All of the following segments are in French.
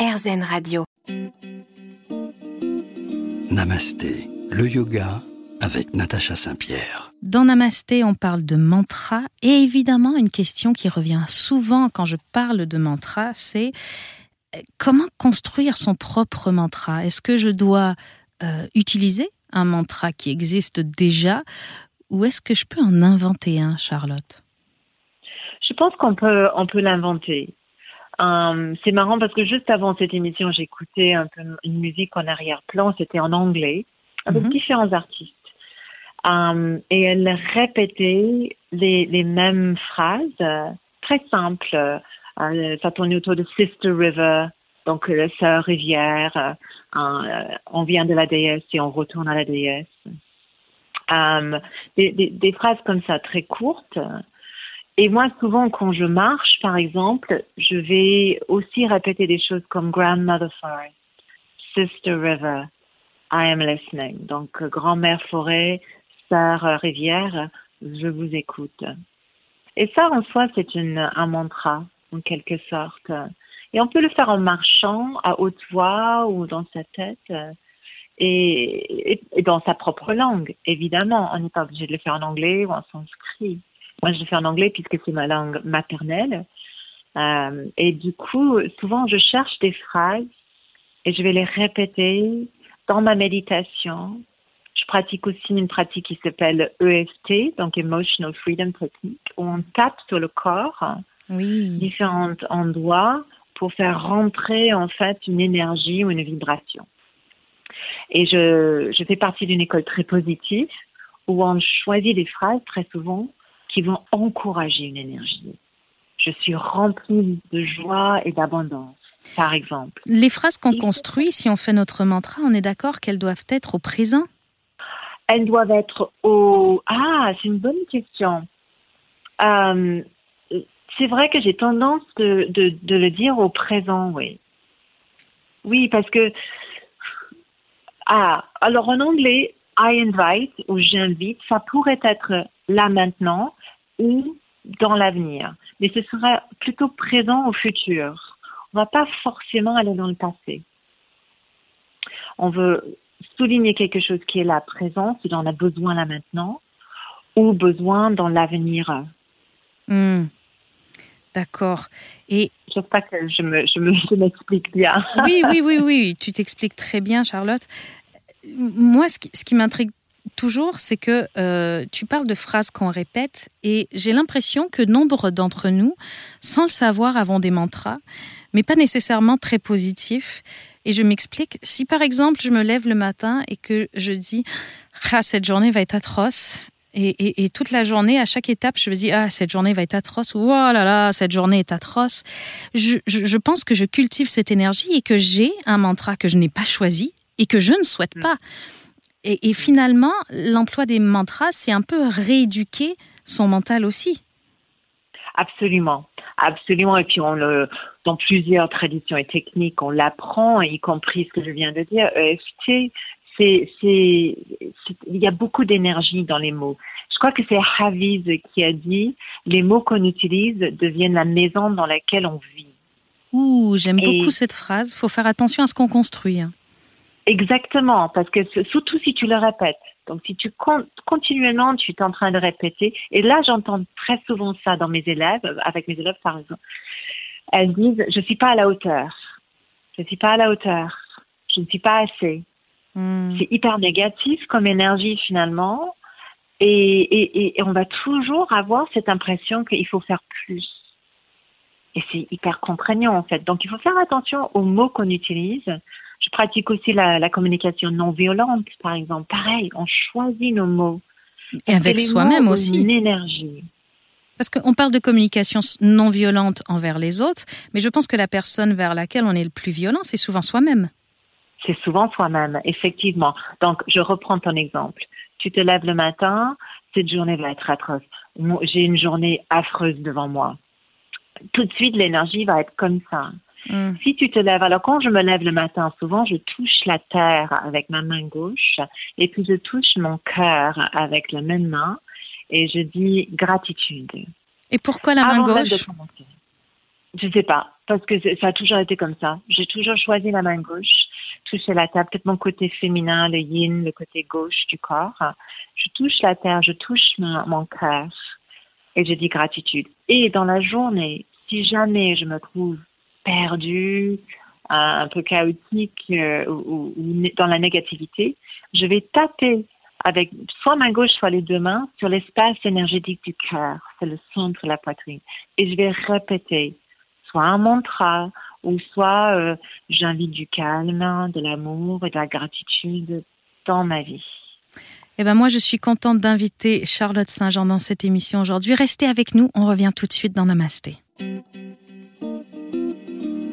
RZN Radio. Namasté, le yoga avec Natacha Saint-Pierre. Dans Namasté, on parle de mantra et évidemment une question qui revient souvent quand je parle de mantra, c'est euh, comment construire son propre mantra? Est-ce que je dois euh, utiliser un mantra qui existe déjà ou est-ce que je peux en inventer un, Charlotte? Je pense qu'on peut, on peut l'inventer. Euh, c'est marrant parce que juste avant cette émission, j'écoutais un peu une musique en arrière-plan, c'était en anglais, avec mhm. différents artistes. Euh, et elle répétait les, les mêmes phrases, euh, très simples. ça tournait autour de Sister River, donc la sœur rivière. on vient de la déesse et on retourne à la déesse. Des, des, des, phrases comme ça, très courtes, et moi, souvent, quand je marche, par exemple, je vais aussi répéter des choses comme Grandmother Forest, Sister River, I am listening. Donc, grand-mère forêt, sœur rivière, je vous écoute. Et ça, en soi, c'est un mantra, en quelque sorte. Et on peut le faire en marchant, à haute voix ou dans sa tête. Et, et dans sa propre langue, évidemment. On n'est pas obligé de le faire en anglais ou en sanskrit. Moi, je le fais en anglais puisque c'est ma langue maternelle. Euh, et du coup, souvent, je cherche des phrases et je vais les répéter dans ma méditation. Je pratique aussi une pratique qui s'appelle EFT, donc Emotional Freedom Technique, où on tape sur le corps, oui. différents endroits, pour faire rentrer en fait une énergie ou une vibration. Et je, je fais partie d'une école très positive où on choisit des phrases très souvent qui vont encourager une énergie. Je suis remplie de joie et d'abondance, par exemple. Les phrases qu'on construit, si on fait notre mantra, on est d'accord qu'elles doivent être au présent? Elles doivent être au... Ah, c'est une bonne question. Euh, c'est vrai que j'ai tendance de, de, de, le dire au présent, oui. Oui, parce que... Ah, alors en anglais, I invite ou j'invite, ça pourrait être là maintenant, ou dans l'avenir. Mais ce sera plutôt présent au futur. On ne va pas forcément aller dans le passé. On veut souligner quelque chose qui est là présent, si on a besoin là maintenant, ou besoin dans l'avenir. Hmm. D'accord. Et j'espère que je me, je m'explique bien. oui, oui, oui, oui, tu t'expliques très bien, Charlotte. Moi, ce qui, ce qui m'intrigue toujours, c'est que euh, tu parles de phrases qu'on répète et j'ai l'impression que nombre d'entre nous, sans le savoir, avons des mantras, mais pas nécessairement très positifs. Et je m'explique. Si par exemple, je me lève le matin et que je dis Ah, cette journée va être atroce. Et, toute la journée, à chaque étape, je me dis Ah, cette journée va être atroce. Ou Oh là là, cette journée est atroce. Je, je pense que je cultive cette énergie et que j'ai un mantra que je n'ai pas choisi et que je ne souhaite mm. pas. Et, finalement, l'emploi des mantras, c'est un peu rééduquer son mental aussi. Absolument, absolument. Et puis, on le, dans plusieurs traditions et techniques, on l'apprend, y compris ce que je viens de dire. EFT, c'est, c'est, il y a beaucoup d'énergie dans les mots. Je crois que c'est Hafiz qui a dit les mots qu'on utilise deviennent la maison dans laquelle on vit. Ouh, j'aime beaucoup cette phrase. Il faut faire attention à ce qu'on construit. Hein. Exactement, parce que surtout si tu le répètes. Donc si tu continuellement tu es en train de répéter, et là j'entends très souvent ça dans mes élèves, avec mes élèves par exemple, elles disent je suis pas à la hauteur, je suis pas à la hauteur, je ne suis pas assez. Hmm. C'est hyper négatif comme énergie finalement, et, et, et on va toujours avoir cette impression qu'il faut faire plus. Et c'est hyper contraignant en fait. Donc il faut faire attention aux mots qu'on utilise je pratique aussi la, communication non violente, par exemple. Pareil, on choisit nos mots. Et avec soi-même aussi. Une énergie. Parce qu'on parle de communication non violente envers les autres, mais je pense que la personne vers laquelle on est le plus violent, c'est souvent soi-même. C'est souvent soi-même, effectivement. Donc, je reprends ton exemple. Tu te lèves le matin, cette journée va être atroce. J'ai une journée affreuse devant moi. Tout de suite, l'énergie va être comme ça. Mm. Si tu te lèves, alors quand je me lève le matin, souvent je touche la terre avec ma main gauche et puis je touche mon cœur avec la même main et je dis gratitude. Et pourquoi la main gauche? Je sais pas, parce que ça a toujours été comme ça. J'ai toujours choisi la main gauche, toucher la terre, peut-être mon côté féminin, le yin, le côté gauche du corps. Je touche la terre, je touche mon, mon cœur et je dis gratitude. Et dans la journée, si jamais je me trouve perdue, un peu chaotique euh, ou, dans la négativité, je vais taper avec soit ma gauche, soit les deux mains sur l'espace énergétique du cœur, c'est le centre de la poitrine. Et je vais répéter soit un mantra ou soit euh, j'invite du calme, de l'amour et de la gratitude dans ma vie. Eh ben moi, je suis contente d'inviter Charlotte Saint-Jean dans cette émission aujourd'hui. Restez avec nous, on revient tout de suite dans Namasté.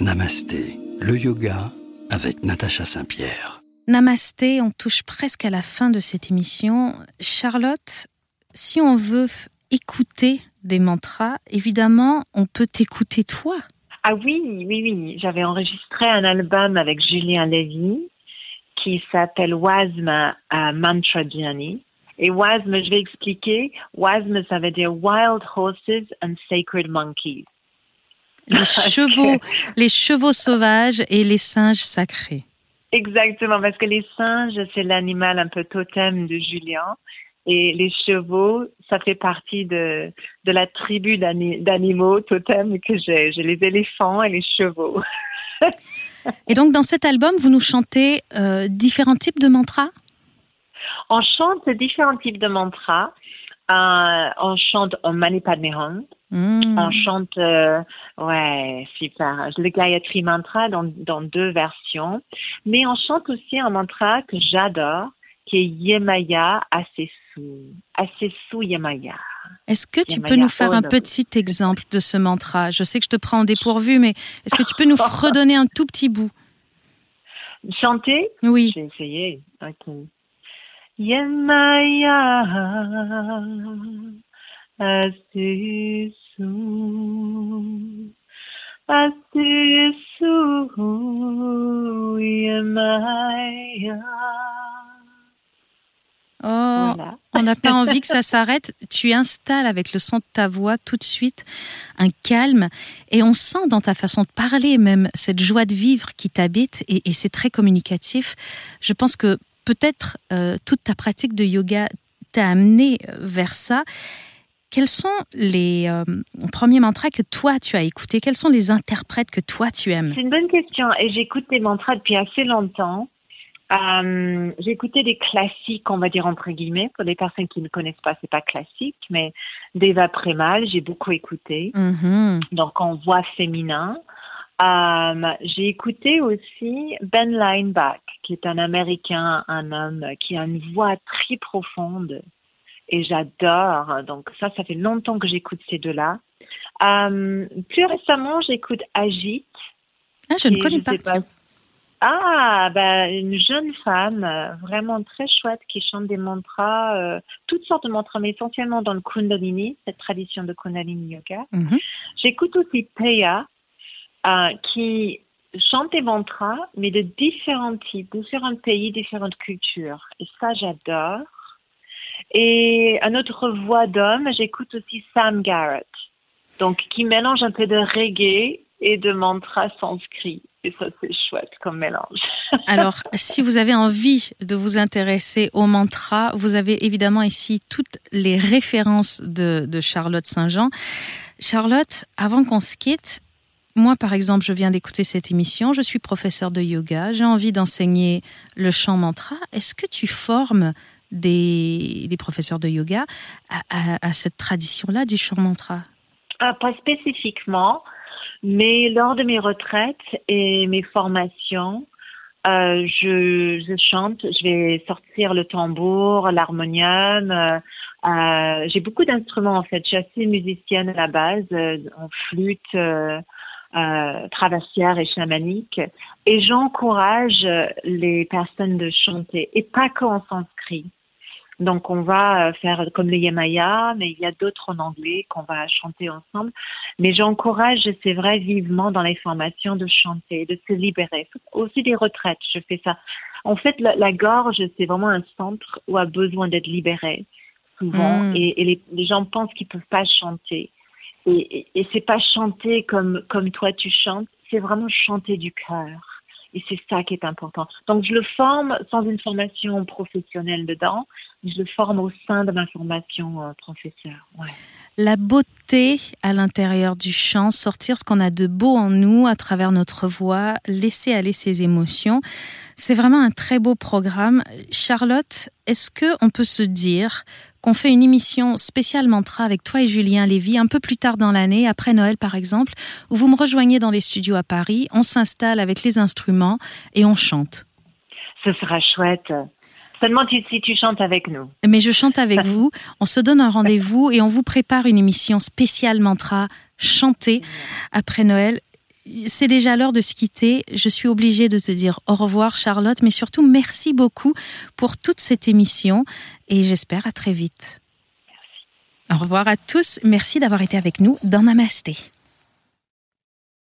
Namasté, le yoga avec Natacha Saint-Pierre. Namasté, on touche presque à la fin de cette émission. Charlotte, si on veut écouter des mantras, évidemment, on peut t'écouter toi. Ah oui, oui, oui. J'avais enregistré un album avec Julien Lévy qui s'appelle Wasm Mantra Journey. Et Wasm, je vais expliquer. Wasm, ça veut dire Wild Horses and Sacred Monkeys. Les chevaux, les chevaux sauvages et les singes sacrés. Exactement, parce que les singes, c'est l'animal un peu totem de Julien. Et les chevaux, ça fait partie de, de la tribu d'animaux totem que j'ai. J'ai les éléphants et les chevaux. et donc, dans cet album, vous nous chantez euh, différents types de mantras? On chante différents types de mantras. Euh, on chante Padme Hum. On chante, euh, ouais, super. Le Gayatri Mantra dans, dans deux versions. Mais on chante aussi un mantra que j'adore, qui est Yemaya Asesu. Asesu Yemaya. Est-ce que tu peux nous faire un petit exemple de ce mantra? Je sais que je te prends en dépourvu, mais est-ce que tu peux nous redonner un tout petit bout? Chanter? Oui. J'ai essayé. Yemaya Asesu Asesu Yemaya Oh, on n'a pas envie que ça s'arrête. Tu installes avec le son de ta voix tout de suite un calme et on sent dans ta façon de parler même cette joie de vivre qui t'habite et, c'est très communicatif. Je pense que peut-être euh, toute ta pratique de yoga t'a amené vers ça. Quels sont les euh, premiers mantras que toi tu as écoutés? Quels sont les interprètes que toi tu aimes? C'est une bonne question et j'écoute des mantras depuis assez longtemps. Euh, j'ai écouté des classiques, on va dire entre guillemets, pour les personnes qui ne connaissent pas, c'est pas classique, mais Deva Premal, j'ai beaucoup écouté. Mm-hmm. Donc en voix féminin. Euh, j'ai écouté aussi Ben Lineback, qui est un Américain, un homme qui a une voix très profonde et j'adore. Donc ça, ça fait longtemps que j'écoute ces deux-là. Euh, plus récemment, j'écoute Agite. Ah, je ne connais pas. Ah, ben, une jeune femme euh, vraiment très chouette qui chante des mantras, euh, toutes sortes de mantras, mais essentiellement dans le Kundalini, cette tradition de Kundalini Yoga. Mhm. J'écoute aussi Peya, euh, qui chante des mantras, mais de différents types, différents pays, différentes cultures. Et ça, j'adore. Et un autre voix d'homme, j'écoute aussi Sam Garrett, donc qui mélange un peu de reggae et de mantras sanscrits. Et ça, c'est chouette comme mélange. Alors, si vous avez envie de vous intéresser au mantra, vous avez évidemment ici toutes les références de, de Charlotte Saint-Jean. Charlotte, avant qu'on se quitte, moi, par exemple, je viens d'écouter cette émission, je suis professeur de yoga, j'ai envie d'enseigner le chant mantra. Est-ce que tu formes des, professeurs de yoga à, cette tradition-là du chant mantra? Ah, Pas spécifiquement. Mais lors de mes retraites et mes formations, euh, je, chante, je vais sortir le tambour, l'harmonium. Euh, euh, j'ai beaucoup d'instruments en fait. Je suis assez musicienne à la base, en flûte, euh, euh, et chamanique. Et j'encourage les personnes de chanter, et pas qu'en sanskrit. Donc on va faire comme le Yemaya, mais il y a d'autres en anglais qu'on va chanter ensemble. Mais j'encourage, c'est vrai, vivement dans les formations de chanter, de se libérer. Aussi des retraites, je fais ça. En fait, la, la gorge, c'est vraiment un centre où a besoin d'être libéré souvent, Mm. et, et les, les gens pensent qu'ils peuvent pas chanter. Et, et, c'est pas chanter comme, comme toi tu chantes, c'est vraiment chanter du cœur. Et c'est ça qui est important. Donc, je le forme sans une formation professionnelle dedans, je le forme au sein de ma formation euh, professeur. La beauté à l'intérieur du chant, sortir ce qu'on a de beau en nous à travers notre voix, laisser aller ses émotions, c'est vraiment un très beau programme. Charlotte, est-ce que on peut se dire qu'on fait une émission spéciale mantra avec toi et Julien Lévy un peu plus tard dans l'année, après Noël par exemple, où vous me rejoignez dans les studios à Paris, on s'installe avec les instruments et on chante? Ce sera chouette. Seulement si tu chantes avec nous. Mais je chante avec vous. On se donne un rendez-vous et on vous prépare une émission spéciale mantra chantée après Noël c'est déjà l'heure de se quitter. Je suis obligée de te dire au revoir, Charlotte, mais surtout merci beaucoup pour toute cette émission et j'espère à très vite. Au revoir à tous. Merci d'avoir été avec nous dans Namasté.